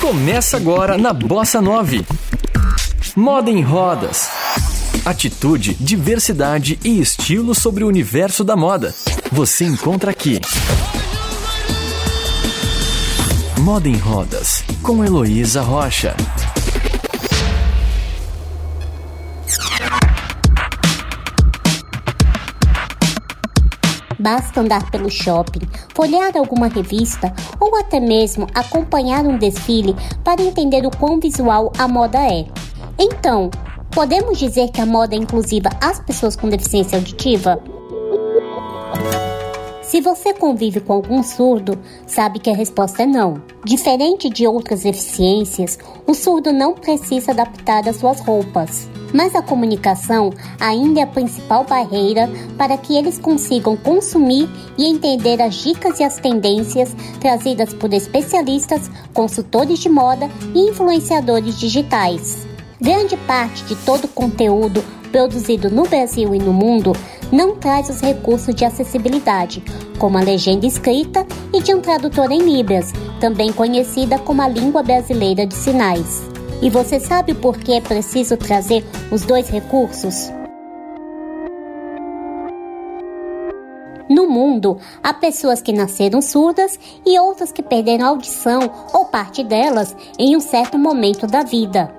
Começa agora na Bossa 9. Moda em rodas. Atitude, diversidade e estilo sobre o universo da moda. Você encontra aqui. Moda em Rodas, com Heloísa Rocha. Basta andar pelo shopping, folhear alguma revista ou até mesmo acompanhar um desfile para entender o quão visual a moda é. Então, podemos dizer que a moda é inclusiva às pessoas com deficiência auditiva? Se você convive com algum surdo, sabe que a resposta é não. Diferente de outras deficiências, o surdo não precisa adaptar as suas roupas mas a comunicação ainda é a principal barreira para que eles consigam consumir e entender as dicas e as tendências trazidas por especialistas, consultores de moda e influenciadores digitais. Grande parte de todo o conteúdo produzido no Brasil e no mundo não traz os recursos de acessibilidade, como a legenda escrita e de um tradutor em Libras, também conhecida como a língua brasileira de sinais. E você sabe por que é preciso trazer os dois recursos? No mundo, há pessoas que nasceram surdas e outras que perderam a audição ou parte delas em um certo momento da vida.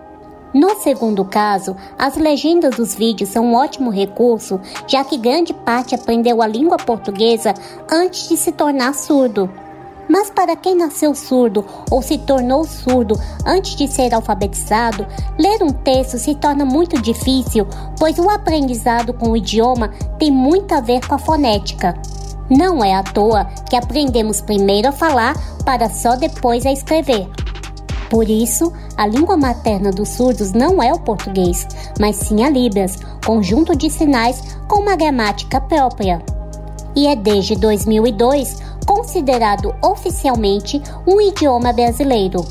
No segundo caso, as legendas dos vídeos são um ótimo recurso, já que grande parte aprendeu a língua portuguesa antes de se tornar surdo. Mas para quem nasceu surdo ou se tornou surdo antes de ser alfabetizado, ler um texto se torna muito difícil, pois o aprendizado com o idioma tem muito a ver com a fonética. Não é à toa que aprendemos primeiro a falar para só depois a escrever. Por isso, a língua materna dos surdos não é o português, mas sim a Libras, conjunto de sinais com uma gramática própria. E é desde 2002 considerado oficialmente um idioma brasileiro.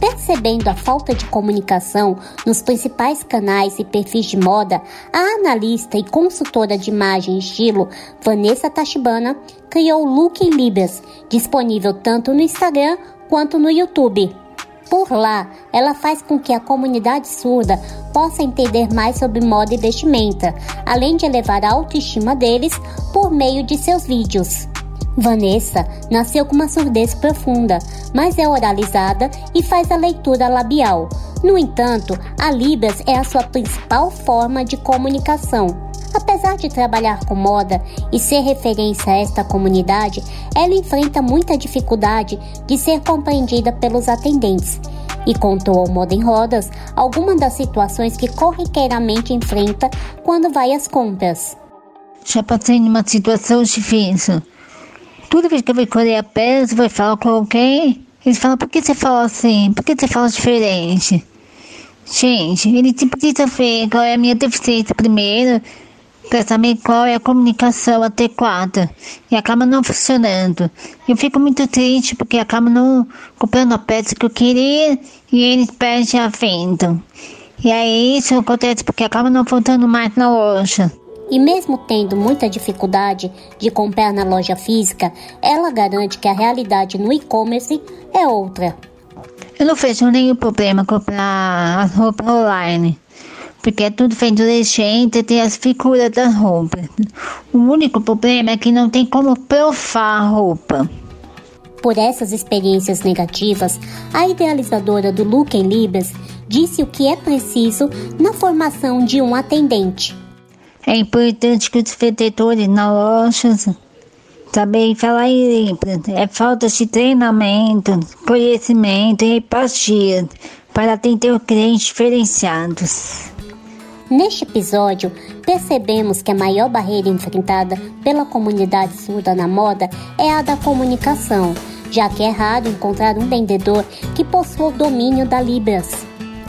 Percebendo a falta de comunicação nos principais canais e perfis de moda, a analista e consultora de imagem e estilo Vanessa Tachibana criou o Look em Libras, disponível tanto no Instagram quanto no YouTube. Por lá, ela faz com que a comunidade surda possa entender mais sobre moda e vestimenta, além de elevar a autoestima deles por meio de seus vídeos. Vanessa nasceu com uma surdez profunda, mas é oralizada e faz a leitura labial. No entanto, a Libras é a sua principal forma de comunicação. Apesar de trabalhar com moda e ser referência a esta comunidade, ela enfrenta muita dificuldade de ser compreendida pelos atendentes e contou ao Moda em Rodas algumas das situações que corriqueiramente enfrenta quando vai às compras. Já passei numa situação difícil Toda vez que eu vou escolher a peça, vou falar com alguém, eles falam, por que você fala assim? Por que você fala diferente? Gente, ele precisa ver qual é a minha deficiência primeiro, para saber qual é a comunicação adequada. E acaba não funcionando. Eu fico muito triste porque acaba não comprando a peça que eu queria e eles perdem a venda. E aí isso acontece porque acaba não voltando mais na loja. E mesmo tendo muita dificuldade de comprar na loja física, ela garante que a realidade no e-commerce é outra. Eu não vejo nenhum problema comprar as roupas online, porque é tudo feito legenda e tem as figuras das roupas. O único problema é que não tem como provar a roupa. Por essas experiências negativas, a idealizadora do Look em Libras disse o que é preciso na formação de um atendente é importante que os vendedores na loja também falar em. É falta de treinamento, conhecimento e empatia para atender clientes diferenciados. Neste episódio, percebemos que a maior barreira enfrentada pela comunidade surda na moda é a da comunicação, já que é raro encontrar um vendedor que possua o domínio da Libras.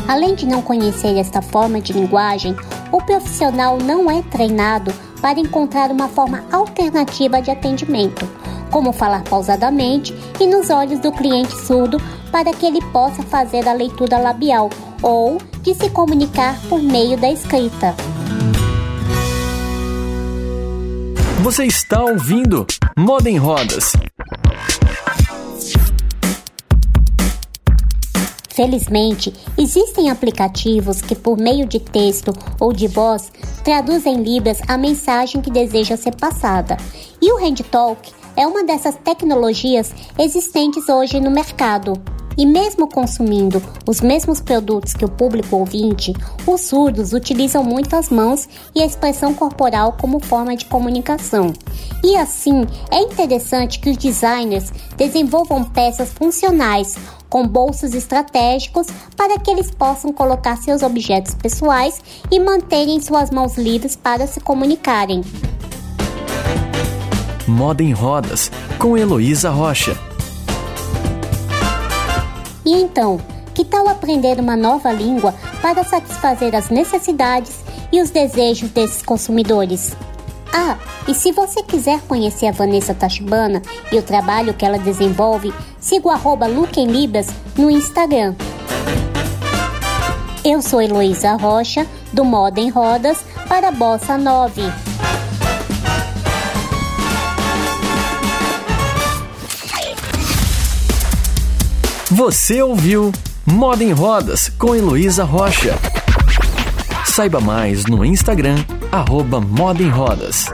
Além de não conhecer esta forma de linguagem, o profissional não é treinado para encontrar uma forma alternativa de atendimento, como falar pausadamente e nos olhos do cliente surdo para que ele possa fazer a leitura labial ou de se comunicar por meio da escrita. Você está ouvindo Moda em Rodas Felizmente, existem aplicativos que, por meio de texto ou de voz, traduzem em Libras a mensagem que deseja ser passada. E o HandTalk é uma dessas tecnologias existentes hoje no mercado. E mesmo consumindo os mesmos produtos que o público ouvinte, os surdos utilizam muito as mãos e a expressão corporal como forma de comunicação. E assim, é interessante que os designers desenvolvam peças funcionais com bolsos estratégicos para que eles possam colocar seus objetos pessoais e manterem suas mãos livres para se comunicarem. Moda em Rodas, com Heloísa Rocha. E então, que tal aprender uma nova língua para satisfazer as necessidades e os desejos desses consumidores? Ah, e se você quiser conhecer a Vanessa Tachibana e o trabalho que ela desenvolve, siga o Libras no Instagram. Eu sou Heloísa Rocha, do Moda em Rodas, para Bossa 9. Você ouviu Moda em Rodas com Heloísa Rocha. Saiba mais no Instagram, arroba Moda em Rodas.